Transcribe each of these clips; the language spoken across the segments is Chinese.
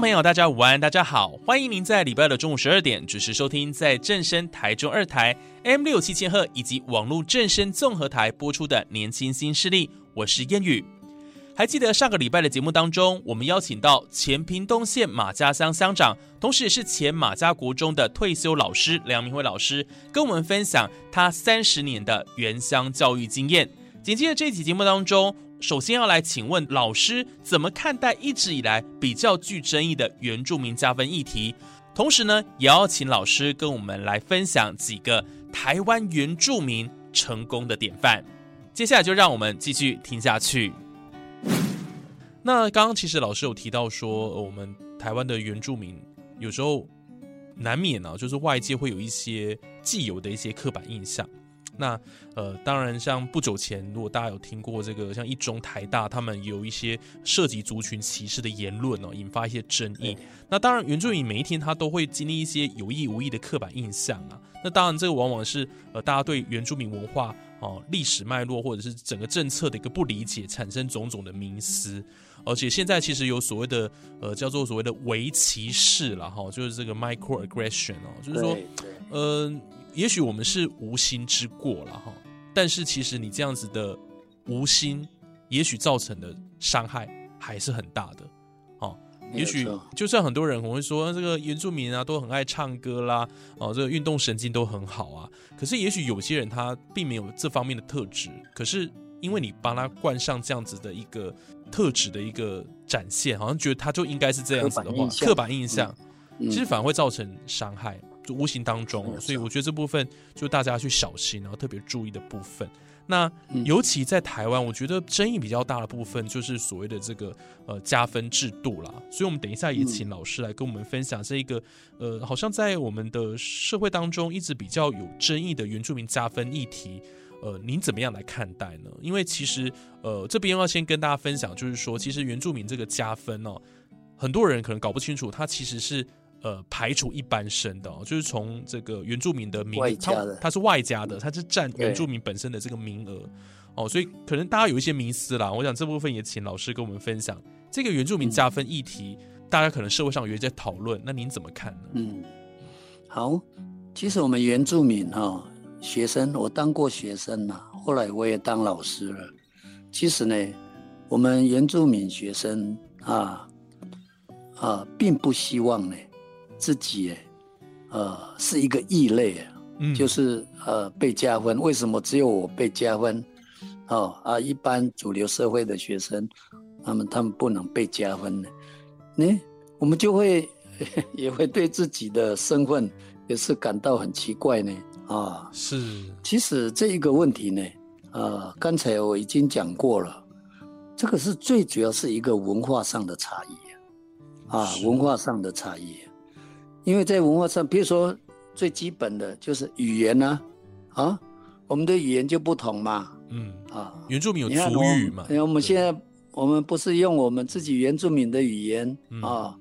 朋友，大家午安，大家好，欢迎您在礼拜的中午十二点准时收听，在正声台中二台 M 六七千赫以及网络正声综合台播出的《年轻新势力》，我是燕雨。还记得上个礼拜的节目当中，我们邀请到前屏东县马家乡乡长，同时也是前马家国中的退休老师梁明辉老师，跟我们分享他三十年的原乡教育经验。紧接着这期节目当中。首先要来请问老师，怎么看待一直以来比较具争议的原住民加分议题？同时呢，也要请老师跟我们来分享几个台湾原住民成功的典范。接下来就让我们继续听下去。那刚刚其实老师有提到说，我们台湾的原住民有时候难免呢，就是外界会有一些既有的一些刻板印象。那呃，当然，像不久前，如果大家有听过这个，像一中、台大，他们有一些涉及族群歧视的言论哦，引发一些争议。那当然，原住民每一天他都会经历一些有意无意的刻板印象啊。那当然，这个往往是呃，大家对原住民文化哦、历史脉络或者是整个政策的一个不理解，产生种种的迷思。而且现在其实有所谓的呃，叫做所谓的围歧视了哈，就是这个 microaggression 哦，就是说，呃。也许我们是无心之过了哈，但是其实你这样子的无心，也许造成的伤害还是很大的哦。也许就算很多人我会说这个原住民啊都很爱唱歌啦，哦，这个运动神经都很好啊，可是也许有些人他并没有这方面的特质，可是因为你帮他冠上这样子的一个特质的一个展现，好像觉得他就应该是这样子的话，刻板印象，其实反而会造成伤害。无形当中，所以我觉得这部分就大家去小心，然后特别注意的部分。那尤其在台湾，我觉得争议比较大的部分就是所谓的这个呃加分制度啦。所以我们等一下也请老师来跟我们分享这一个呃，好像在我们的社会当中一直比较有争议的原住民加分议题，呃，您怎么样来看待呢？因为其实呃这边要先跟大家分享，就是说其实原住民这个加分哦，很多人可能搞不清楚，它其实是。呃，排除一般生的，就是从这个原住民的名，他他是外加的，他是占原住民本身的这个名额哦，所以可能大家有一些迷思啦。我想这部分也请老师跟我们分享这个原住民加分议题，大家可能社会上有一些讨论，那您怎么看呢？嗯，好，其实我们原住民哈学生，我当过学生呐，后来我也当老师了。其实呢，我们原住民学生啊啊，并不希望呢。自己呃是一个异类啊，就是呃被加分。为什么只有我被加分？哦啊，一般主流社会的学生，他们他们不能被加分呢？呢，我们就会 也会对自己的身份也是感到很奇怪呢。啊，是。其实这一个问题呢，呃，刚才我已经讲过了，这个是最主要是一个文化上的差异啊，文化上的差异。因为在文化上，比如说最基本的就是语言呢，啊，我们的语言就不同嘛，嗯啊，原住民有族语嘛，因为我们现在我们不是用我们自己原住民的语言啊，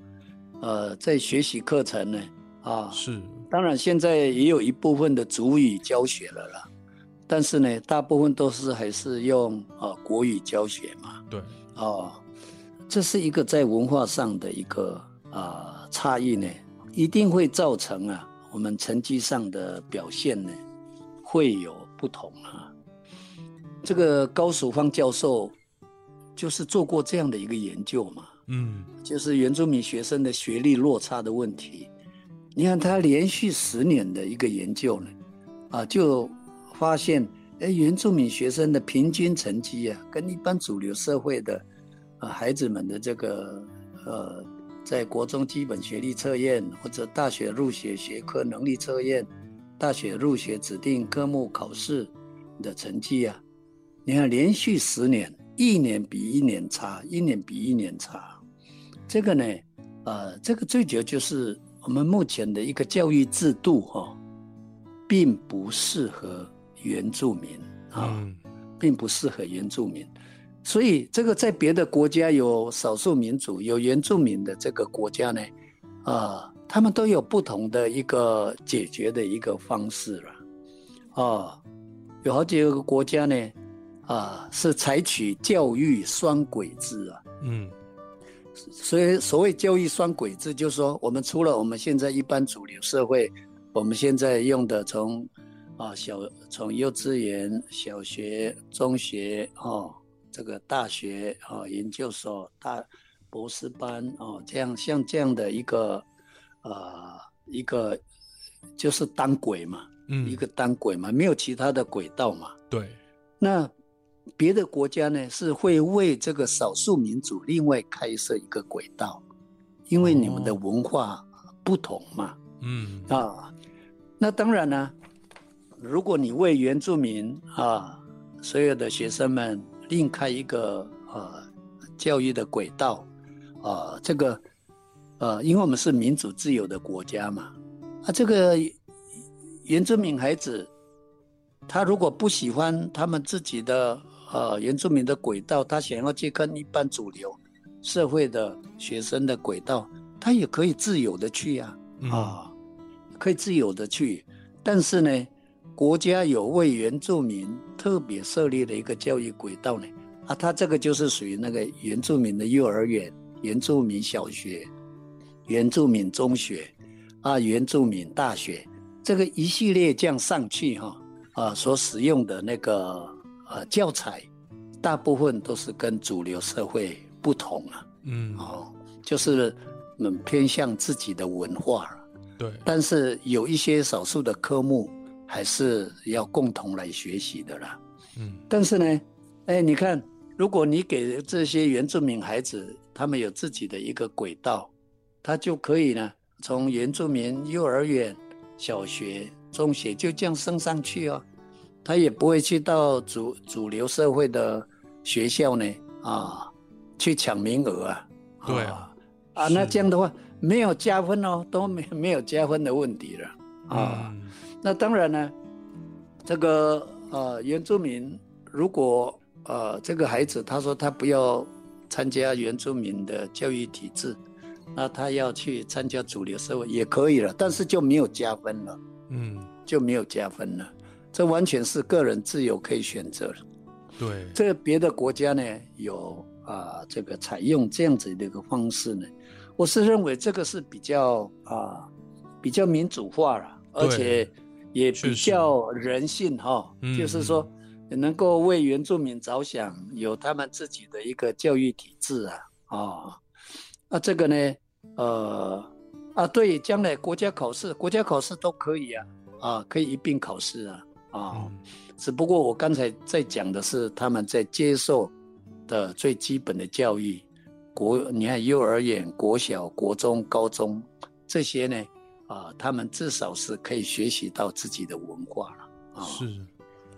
呃，在学习课程呢，啊。是，当然现在也有一部分的族语教学了啦，但是呢，大部分都是还是用啊国语教学嘛，对，哦，这是一个在文化上的一个啊差异呢。一定会造成啊，我们成绩上的表现呢，会有不同啊。这个高曙芳教授就是做过这样的一个研究嘛，嗯，就是原住民学生的学历落差的问题。你看他连续十年的一个研究呢，啊，就发现，哎，原住民学生的平均成绩啊，跟一般主流社会的啊孩子们的这个呃。在国中基本学历测验或者大学入学学科能力测验、大学入学指定科目考试的成绩啊，你看连续十年，一年比一年差，一年比一年差。这个呢，呃，这个最主要就是我们目前的一个教育制度哈、并不适合原住民啊。嗯并不适合原住民，所以这个在别的国家有少数民族、有原住民的这个国家呢，啊、他们都有不同的一个解决的一个方式了，啊、有好几个国家呢，啊、是采取教育双轨制啊，嗯。所以所谓教育双轨制，就是说我们除了我们现在一般主流社会，我们现在用的从啊小从幼稚园、小学、中学哦，这个大学哦、研究所、大博士班哦，这样像这样的一个呃一个就是单轨嘛，嗯，一个单轨嘛，没有其他的轨道嘛。对，那别的国家呢是会为这个少数民族另外开设一个轨道，因为你们的哦文化不同嘛。嗯啊，那当然呢，如果你为原住民啊所有的学生们另开一个呃教育的轨道。啊，这个呃，因为我们是民主自由的国家嘛，啊，这个原住民孩子他如果不喜欢他们自己的呃原住民的轨道，他想要去跟一般主流社会的学生的轨道，他也可以自由的去呀、嗯。啊，可以自由的去，但是呢，国家有为原住民特别设立了一个教育轨道呢，啊，它这个就是属于那个原住民的幼儿园、原住民小学、原住民中学啊、原住民大学，这个一系列这样上去哈啊所使用的那个呃教材，大部分都是跟主流社会不同啊，嗯。哦，就是嗯偏向自己的文化了。对，但是有一些少数的科目还是要共同来学习的啦。嗯但是呢，哎，你看，如果你给这些原住民孩子，他们有自己的一个轨道，他就可以呢，从原住民幼儿园、小学、中学就这样升上去哦，他也不会去到主主流社会的学校呢啊，去抢名额啊。对啊，啊，那这样的话没有加分哦，都没没有加分的问题了啊。嗯那当然呢，这个呃原住民如果呃这个孩子他说他不要参加原住民的教育体制，那他要去参加主流社会也可以了，但是就没有加分了，嗯就没有加分了。这完全是个人自由可以选择的。对，这别的国家呢有啊、这个采用这样子的一个方式呢，我是认为这个是比较啊、比较民主化了，而且也比较人性哈、嗯就是说能够为原住民着想，有他们自己的一个教育体制啊啊，那这个呢呃啊对，将来国家考试国家考试都可以啊啊可以一并考试啊啊。嗯。只不过我刚才在讲的是他们在接受的最基本的教育，国你看幼儿园、国小、国中、高中这些呢，啊，他们至少是可以学习到自己的文化了啊，是，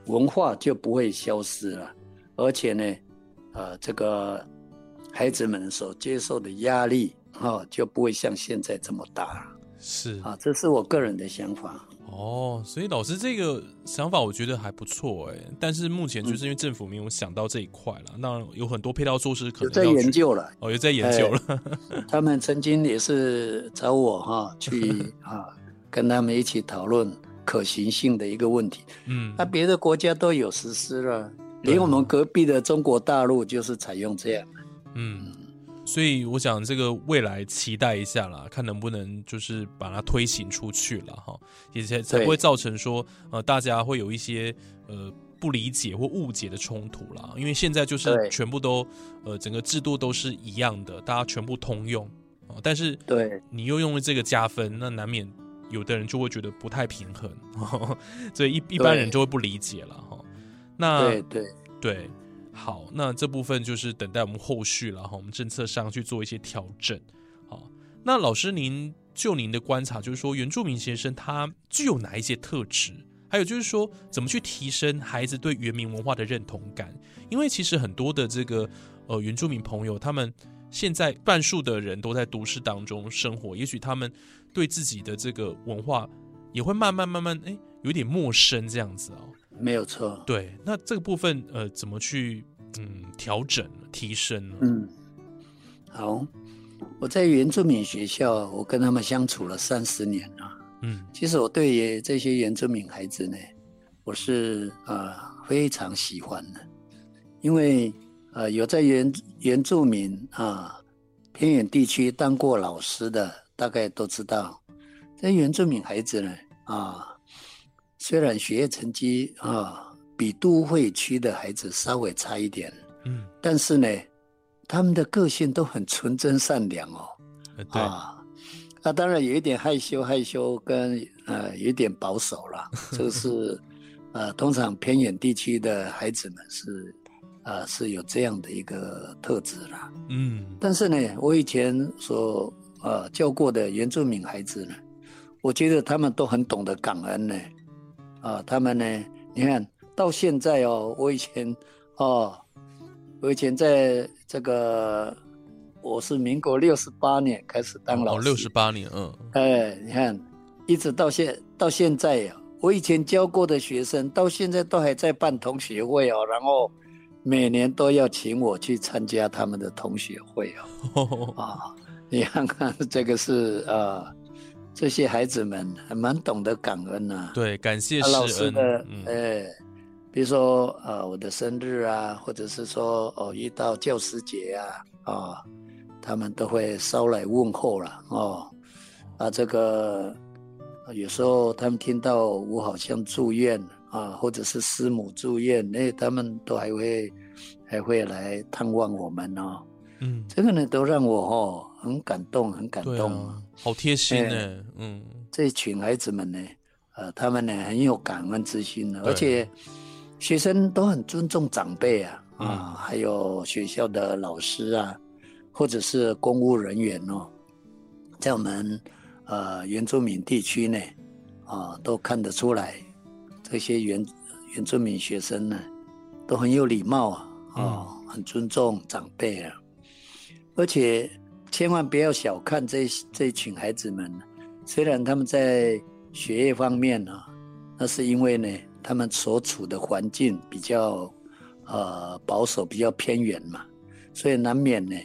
文化就不会消失了，而且呢，呃，这个孩子们所接受的压力啊，就不会像现在这么大了是啊，这是我个人的想法。哦，所以老师这个想法我觉得还不错哎，但是目前就是因为政府没有想到这一块了，那有很多配套措施可能在研究了，哦，有在研究了，他们曾经也是找我哈、去 啊，跟他们一起讨论可行性的一个问题。嗯那、别的国家都有实施了，对连我们隔壁的中国大陆就是采用这样。嗯，所以我想这个未来期待一下啦，看能不能就是把它推行出去了哈，也才才不会造成说呃大家会有一些呃不理解或误解的冲突啦。因为现在就是全部都呃整个制度都是一样的，大家全部通用。啊，但是对。你又用了这个加分，那难免有的人就会觉得不太平衡，所以一一般人就会不理解了哈。那对对，对，好，那这部分就是等待我们后续了哈，我们政策上去做一些调整。好，那老师您就您的观察，就是说原住民学生他具有哪一些特质？还有就是说，怎么去提升孩子对原民文化的认同感？因为其实很多的这个呃原住民朋友，他们现在半数的人都在都市当中生活，也许他们对自己的这个文化也会慢慢慢慢哎有点陌生这样子哦。没有错。对，那这个部分呃怎么去嗯调整提升呢？嗯，好，我在原住民学校，我跟他们相处了三十年了。嗯，其实我对这些原住民孩子呢，我是呃非常喜欢的，因为呃有在原原住民啊偏远地区当过老师的，大概都知道，这原住民孩子呢啊，虽然学业成绩啊比都会区的孩子稍微差一点，嗯，但是呢，他们的个性都很纯真善良哦，呃对，啊。那当然有一点害羞，害羞跟呃有一点保守了，这个是呃通常偏远地区的孩子们是呃是有这样的一个特质啦。嗯但是呢，我以前所呃教过的原住民孩子呢，我觉得他们都很懂得感恩呢。啊，他们呢，你看到现在哦，我以前哦，我以前在这个。我是民国六十八年开始当老师，哦，六十八年，嗯，哎，你看，一直到现到现在呀，我以前教过的学生，到现在都还在办同学会哦，然后每年都要请我去参加他们的同学会哦。啊，你看看这个是呃，这些孩子们还蛮懂得感恩呐、对，感谢啊老师的，嗯哎，比如说呃我的生日啊，或者是说哦遇到教师节啊，啊。他们都会捎来问候了哦，啊，这个有时候他们听到我好像住院啊，或者是师母住院，那他们都还会还会来探望我们哦。嗯，这个呢，都让我哦很感动，很感对动。啊，好贴心哎呢，嗯，这群孩子们呢，呃，他们呢很有感恩之心的，而且学生都很尊重长辈啊，嗯。啊，还有学校的老师啊。或者是公务人员哦，在我们呃原住民地区呢，啊，都看得出来，这些原原住民学生呢，都很有礼貌啊，哦，很尊重长辈啊，而且千万不要小看这这群孩子们，虽然他们在学业方面呢、啊，那是因为呢，他们所处的环境比较呃保守，比较偏远嘛，所以难免呢。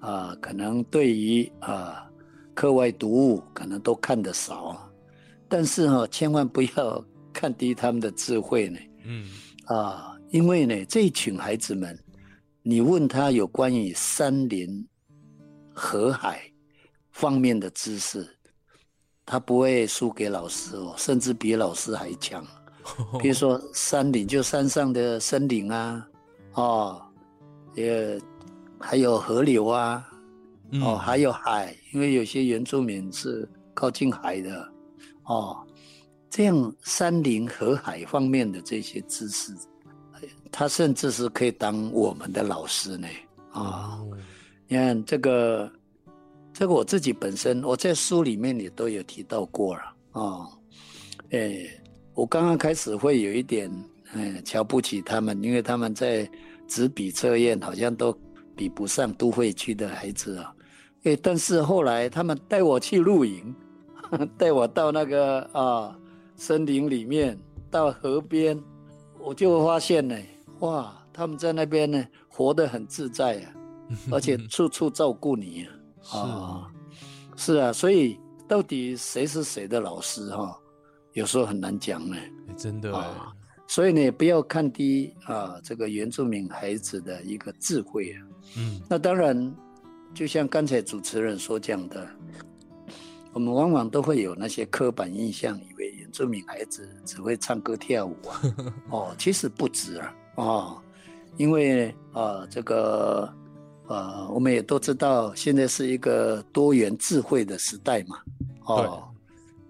啊，可能对于啊课外读物可能都看得少，但是哈、哦，千万不要看低他们的智慧呢。嗯，啊，因为呢，这一群孩子们，你问他有关于山林、河海方面的知识，他不会输给老师哦，甚至比老师还强。比如说 山林，就山上的森林啊，哦，也。还有河流啊，嗯哦，还有海，因为有些原住民是靠近海的，哦，这样山林河海方面的这些知识，他甚至是可以当我们的老师呢，啊、哦，你看这个，这个我自己本身我在书里面也都有提到过了，哦，哎，我刚刚开始会有一点，嗯，瞧不起他们，因为他们在纸笔测验好像都。比不上都会区的孩子啊，哎，但是后来他们带我去露营，带我到那个啊森林里面，到河边，我就发现呢，哇，他们在那边呢活得很自在啊，而且处处照顾你啊，啊，是啊，所以到底谁是谁的老师哈、啊，有时候很难讲呢，真的、啊，所以呢，不要看低啊这个原住民孩子的一个智慧啊。嗯，那当然，就像刚才主持人所讲的，我们往往都会有那些刻板印象，以为原住民孩子只会唱歌跳舞啊。哦，其实不止啊，哦，因为啊、呃，这个呃，我们也都知道，现在是一个多元智慧的时代嘛。哦，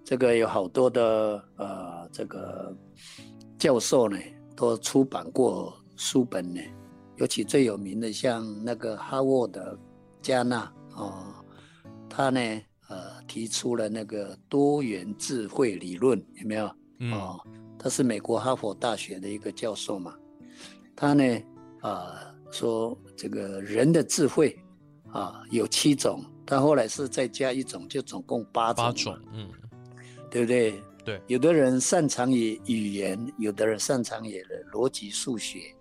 这个有好多的呃，这个教授呢，都出版过书本呢。尤其最有名的，像那个哈沃德·加纳哦，他呢呃提出了那个多元智慧理论，有没有？嗯哦，他是美国哈佛大学的一个教授嘛，他呢，啊、说这个人的智慧啊有七种，但后来是再加一种，就总共八种，八种，嗯，对不对？对，有的人擅长于语言，有的人擅长于逻辑数学，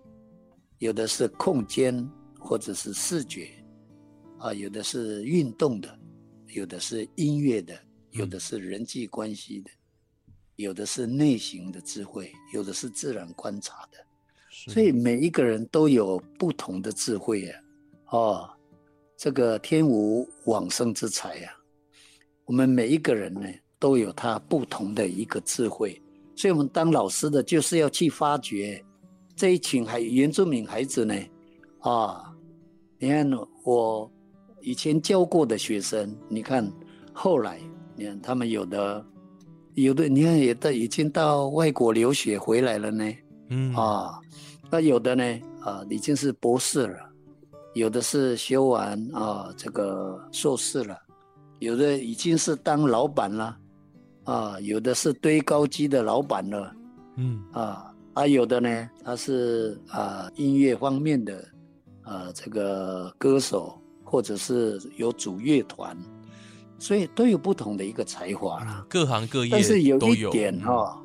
有的是空间或者是视觉，啊，有的是运动的，有的是音乐的，有的是人际关系的，有的是内心的智慧，有的是自然观察的。是。所以每一个人都有不同的智慧呀、哦，这个天无往生之才呀、我们每一个人呢都有他不同的一个智慧，所以我们当老师的就是要去发掘这一群还原住民孩子呢，啊，你看我以前教过的学生，你看后来你看他们有的有的你看有的已经到外国留学回来了呢。嗯。啊，那有的呢，啊，已经是博士了，有的是修完啊这个硕士了，有的已经是当老板了，啊，有的是堆高机的老板了，嗯啊，啊，有的呢，他是啊音乐方面的啊这个歌手，或者是有组乐团，所以都有不同的一个才华啦。各行各业但是有一点嗯哈、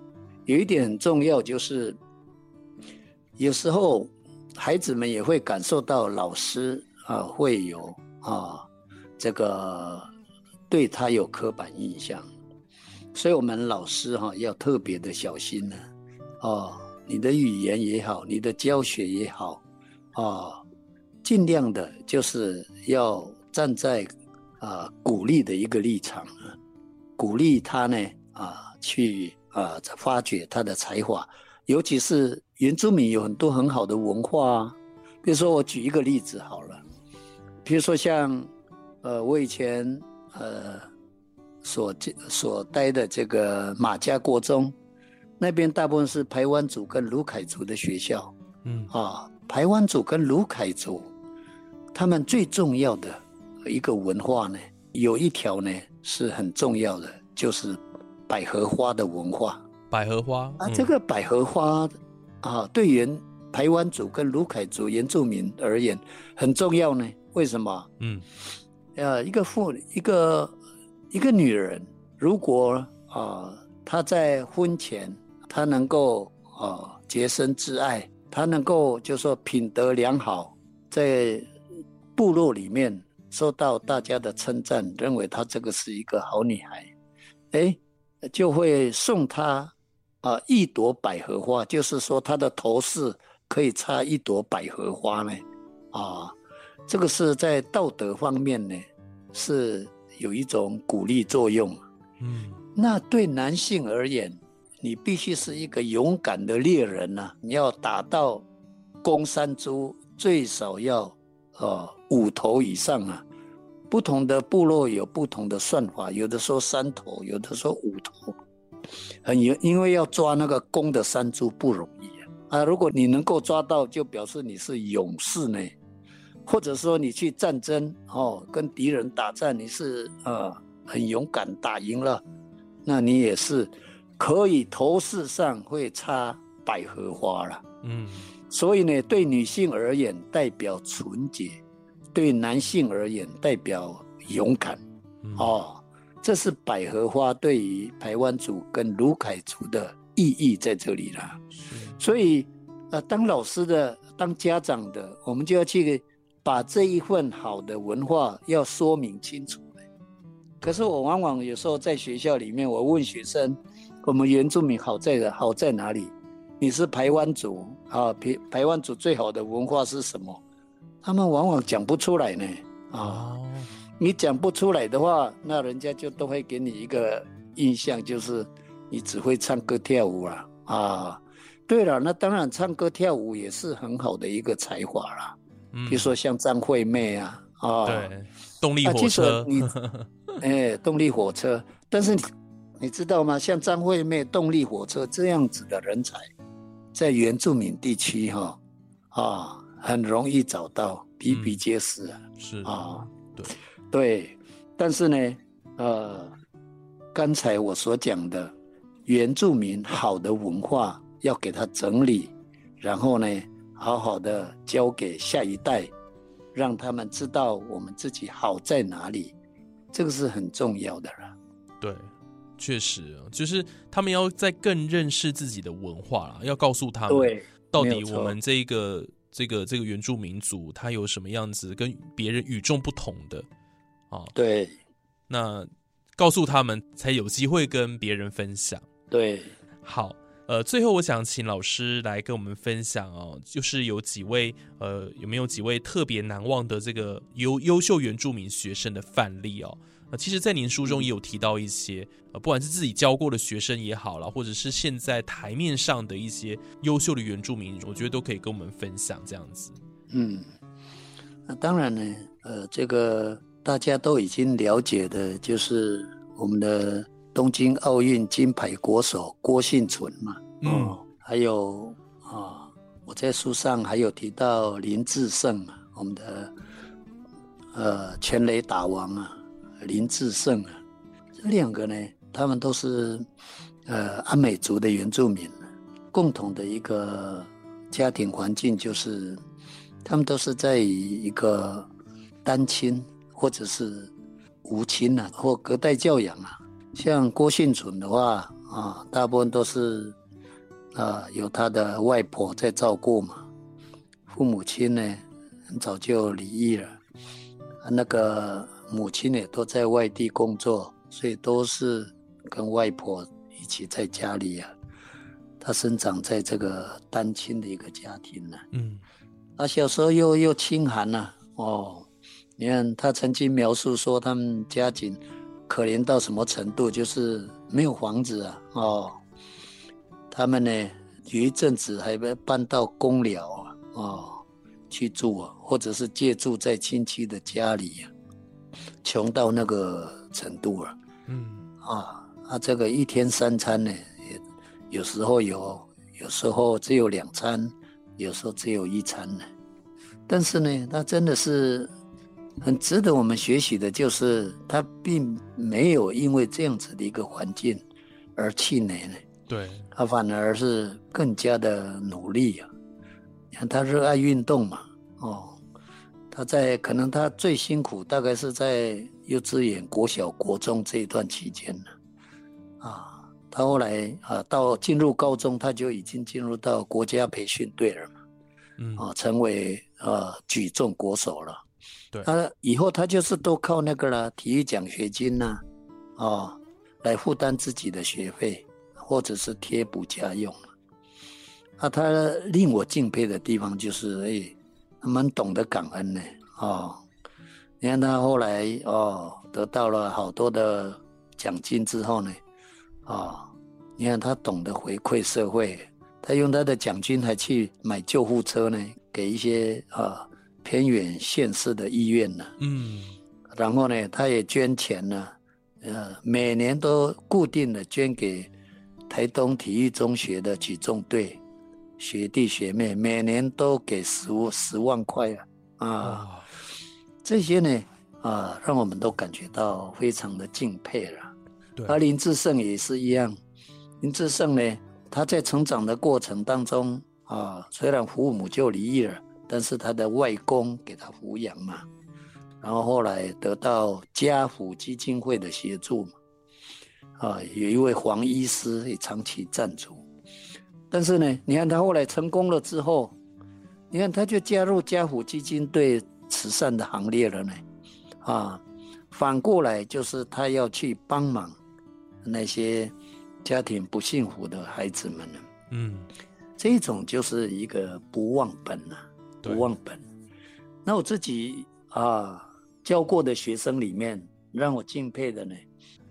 有一点很重要，就是有时候孩子们也会感受到老师啊会有啊这个对他有刻板印象，所以我们老师哈、要特别的小心呢、哦，你的语言也好，你的教学也好，啊，尽量的就是要站在啊鼓励的一个立场，鼓励他呢啊去啊发掘他的才华，尤其是原住民有很多很好的文化啊。比如说我举一个例子好了，比如说像呃我以前呃所这所待的这个马家国中，那边大部分是排湾族跟卢凯族的学校。嗯啊，排湾族跟卢凯族，他们最重要的一个文化呢，有一条呢是很重要的，就是百合花的文化百合花啊。嗯这个百合花啊，对原台湾族跟卢凯族原住民而言很重要呢。为什么？嗯呃，一个妇一个一个女人，如果啊、她在婚前她能够啊、洁身自爱，她能够就说品德良好，在部落里面受到大家的称赞，认为她这个是一个好女孩，哎，就会送她啊、一朵百合花，就是说它的头饰可以插一朵百合花呢，啊。这个是在道德方面呢，是有一种鼓励作用。嗯那对男性而言，你必须是一个勇敢的猎人呐、你要打到公山猪，最少要呃五头以上啊。不同的部落有不同的算法，有的说三头，有的说五头。很因因为要抓那个公的山猪不容易啊啊！如果你能够抓到，就表示你是勇士呢。或者说你去战争哦，跟敌人打战，你是呃很勇敢打赢了，那你也是可以头饰上会插百合花了。嗯所以呢，对女性而言代表纯洁，对男性而言代表勇敢。嗯哦，这是百合花对于台湾族跟卢凯族的意义在这里啦。所以，呃，当老师的、当家长的，我们就要去把这一份好的文化要说明清楚。可是我往往有时候在学校里面，我问学生，我们原住民好在的好在哪里？你是台湾族啊，排排湾族最好的文化是什么？他们往往讲不出来呢。啊，哦你讲不出来的话，那人家就都会给你一个印象，就是你只会唱歌跳舞啦。啊，对了，那当然唱歌跳舞也是很好的一个才华啦。嗯比如说像张惠妹啊，啊，对动力火车你，哎，动力火车，但是你你知道吗？像张惠妹、动力火车这样子的人才，在原住民地区哈啊很容易找到，比比皆是啊。是啊，对对，但是呢，呃，刚才我所讲的原住民好的文化要给他整理，然后呢，好好的交给下一代，让他们知道我们自己好在哪里，这个是很重要的了。对，确实就是他们要在更认识自己的文化了，要告诉他们，对，到底我们这个这个这个原住民族他有什么样子跟别人与众不同的啊？对那告诉他们才有机会跟别人分享。对，好，呃，最后我想请老师来跟我们分享哦，就是有几位呃，有没有几位特别难忘的这个优优秀原住民学生的范例哦？呃，其实，在您书中也有提到一些，呃，不管是自己教过的学生也好了，或者是现在台面上的一些优秀的原住民，我觉得都可以跟我们分享这样子。嗯，那当然呢，呃，这个大家都已经了解的，就是我们的东京奥运金牌国手郭幸存嘛，嗯。哦，还有啊、我在书上还有提到林志胜啊，我们的呃全垒打王啊，林志胜啊，这两个呢，他们都是呃阿美族的原住民，共同的一个家庭环境就是，他们都是在一个单亲或者是无亲啊，或隔代教养啊。像郭幸存的话啊，大部分都是啊有他的外婆在照顾嘛，父母亲呢很早就离异了，啊那个母亲也都在外地工作，所以都是跟外婆一起在家里啊。他生长在这个单亲的一个家庭呢、嗯啊，小时候又又清寒呐、哦，你看他曾经描述说他们家境可怜到什么程度，就是没有房子啊，哦，他们呢有一阵子还被搬到公寮啊，哦去住啊，或者是借住在亲戚的家里啊，穷到那个程度啊，嗯啊，啊，这个一天三餐呢，也有时候有，有时候只有两餐，有时候只有一餐呢。但是呢，他真的是很值得我们学习的，就是他并没有因为这样子的一个环境而气馁呢，对，他反而是更加的努力啊。你看他热爱运动嘛，哦，他在可能他最辛苦大概是在幼稚园、国小、国中这一段期间呢，啊，他后来啊到进入高中，他就已经进入到国家培训队了嘛，嗯啊，成为呃举重国手了。对他以后他就是都靠那个啦，体育奖学金呐、啊，来负担自己的学费，或者是贴补家用。啊，他令我敬佩的地方就是，哎，他蛮懂得感恩呢。哦，你看他后来哦，得到了好多的奖金之后呢，哦、你看他懂得回馈社会，他用他的奖金还去买救护车呢，给一些啊、偏远县市的医院呢。嗯然后呢，他也捐钱呢，呃，每年都固定的捐给台东体育中学的举重队学弟学妹，每年都给十五十万块啊啊！啊这些呢啊，让我们都感觉到非常的敬佩了。对而林志胜也是一样，林志胜呢，他在成长的过程当中啊，虽然父母就离异了，但是他的外公给他抚养嘛，然后后来得到家福基金会的协助嘛，啊，有一位黄医师也长期赞助，但是呢，你看他后来成功了之后，你看他就加入家福基金对慈善的行列了呢，啊，反过来就是他要去帮忙那些家庭不幸福的孩子们呢，嗯。这种就是一个不忘本啊，对不忘本。那我自己啊教过的学生里面，让我敬佩的呢，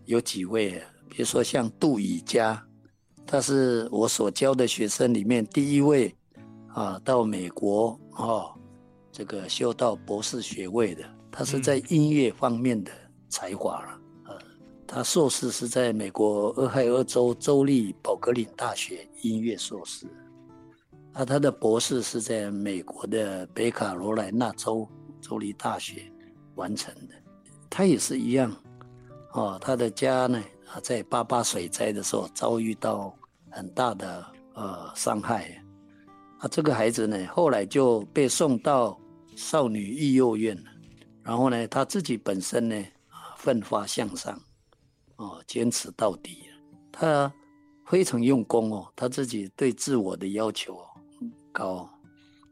有几位啊，比如说像杜以佳，他是我所教的学生里面第一位啊到美国哦，这个修到博士学位的，他是在音乐方面的才华了。他硕士是在美国俄亥俄州州立宝格林大学音乐硕士。啊，他的博士是在美国的北卡罗来纳州州立大学完成的。他也是一样哦，他的家呢啊，在八八水灾的时候遭遇到很大的呃伤害，啊，这个孩子呢后来就被送到少女育幼院了，然后呢他自己本身呢啊奋发向上，哦，坚持到底，他非常用功哦，他自己对自我的要求哦。高，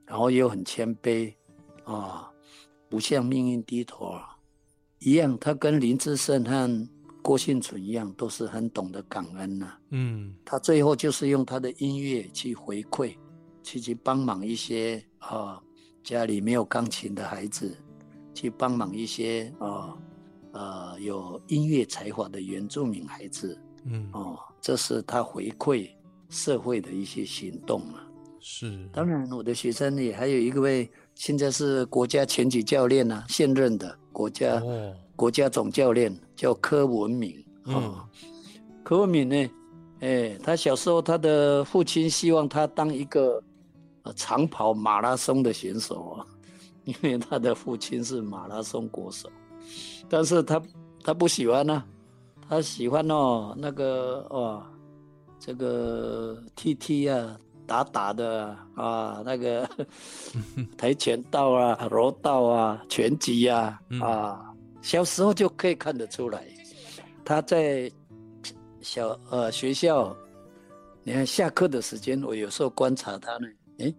然后又很谦卑啊，不向命运低头啊。一样，他跟林志胜和郭幸存一样，都是很懂得感恩呐、嗯他最后就是用他的音乐去回馈，去去帮忙一些啊、家里没有钢琴的孩子，去帮忙一些啊呃有音乐才华的原住民孩子嗯，哦，这是他回馈社会的一些行动啊。是，当然，我的学生里还有一位现在是国家拳击教练啊，现任的国家、哦，国家总教练叫柯文敏嗯哦。柯文敏呢，哎，他小时候他的父亲希望他当一个呃长跑马拉松的选手啊，因为他的父亲是马拉松国手，但是他他不喜欢呢、他喜欢哦那个哦这个 T T 啊。打打的啊啊，那个 跆拳道啊、柔道啊、拳击啊嗯啊，小时候就可以看得出来，他在小呃学校，你看下课的时间，我有时候观察他呢，诶，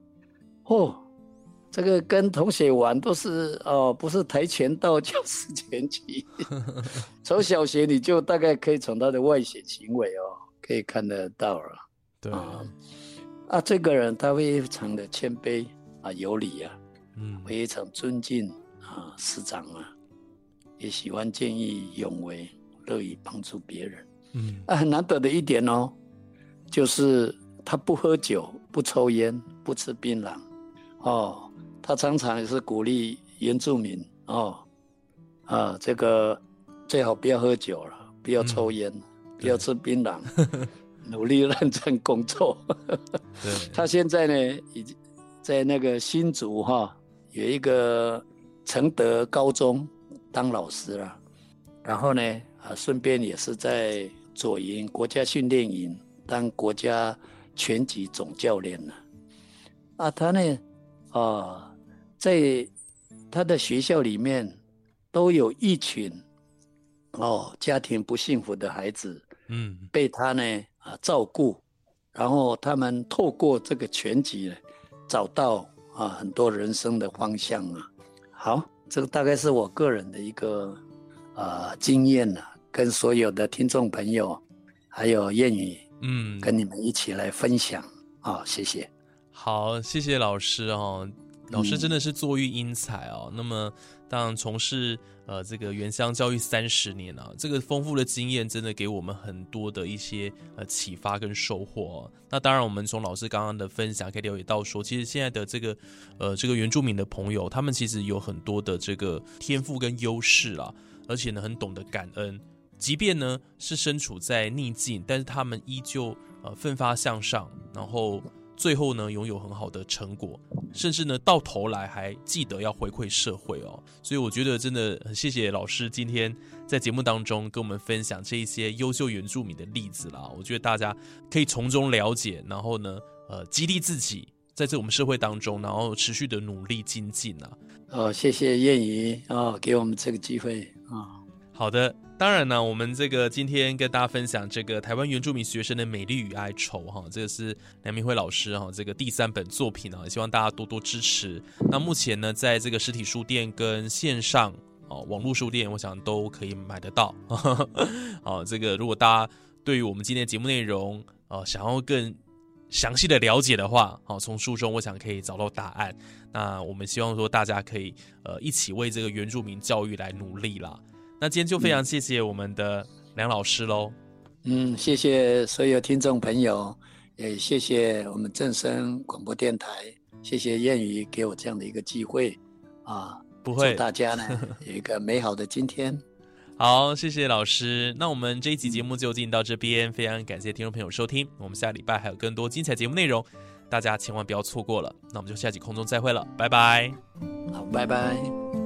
哦，这个跟同学玩都是哦，不是跆拳道就是拳击。从小学你就大概可以从他的外显行为哦，可以看得到了。对，啊啊，这个人他非常的谦卑啊，有礼啊，嗯。非常尊敬啊师长啊，也喜欢见义勇为，乐于帮助别人。嗯。啊，很难得的一点哦，就是他不喝酒、不抽烟、不吃槟榔，哦，他常常也是鼓励原住民哦，啊，这个最好不要喝酒了，不要抽烟，不要吃槟榔，努力认真工作。对，他现在呢，已经在那个新竹哈、有一个承德高中当老师了，然后呢，啊，顺便也是在左营国家训练营当国家拳击总教练了。啊，他呢，啊，在他的学校里面都有一群哦家庭不幸福的孩子，嗯被他呢啊照顾，然后他们透过这个全集呢，找到啊很多人生的方向啊。好，这个大概是我个人的一个啊经验啊、跟所有的听众朋友还有谚语嗯，跟你们一起来分享啊，谢谢。好，谢谢老师哦。老师嗯真的是作育英才哦。那么，当然从事呃这个原乡教育三十年啊，这个丰富的经验真的给我们很多的一些呃启发跟收获、哦。那当然，我们从老师刚刚的分享可以了解到说，其实现在的这个呃这个原住民的朋友，他们其实有很多的这个天赋跟优势啦，而且呢很懂得感恩。即便呢是身处在逆境，但是他们依旧呃奋发向上，然后最后呢拥有很好的成果，甚至呢到头来还记得要回馈社会哦。所以我觉得真的很谢谢老师今天在节目当中跟我们分享这一些优秀原住民的例子啦。我觉得大家可以从中了解，然后呢呃激励自己在这我们社会当中，然后持续的努力精进啊。哦，谢谢燕姨啊，给我们这个机会啊。好的，当然呢，我们这个今天跟大家分享这个台湾原住民学生的美丽与哀愁哈，这个是梁明辉老师哈这个第三本作品啊，希望大家多多支持。那目前呢，在这个实体书店跟线上哦网络书店，我想都可以买得到。哦，这个如果大家对于我们今天的节目内容呃想要更详细的了解的话，好、从书中我想可以找到答案。那我们希望说大家可以呃一起为这个原住民教育来努力啦。那今天就非常谢谢我们的梁老师喽。嗯，谢谢所有听众朋友，也谢谢我们正声广播电台，谢谢谚语给我这样的一个机会啊，不会祝大家呢有一个美好的今天。好，谢谢老师。那我们这一集节目就进到这边，非常感谢听众朋友收听。我们下礼拜还有更多精彩节目内容，大家千万不要错过了。那我们就下集空中再会了，拜拜。好，拜拜。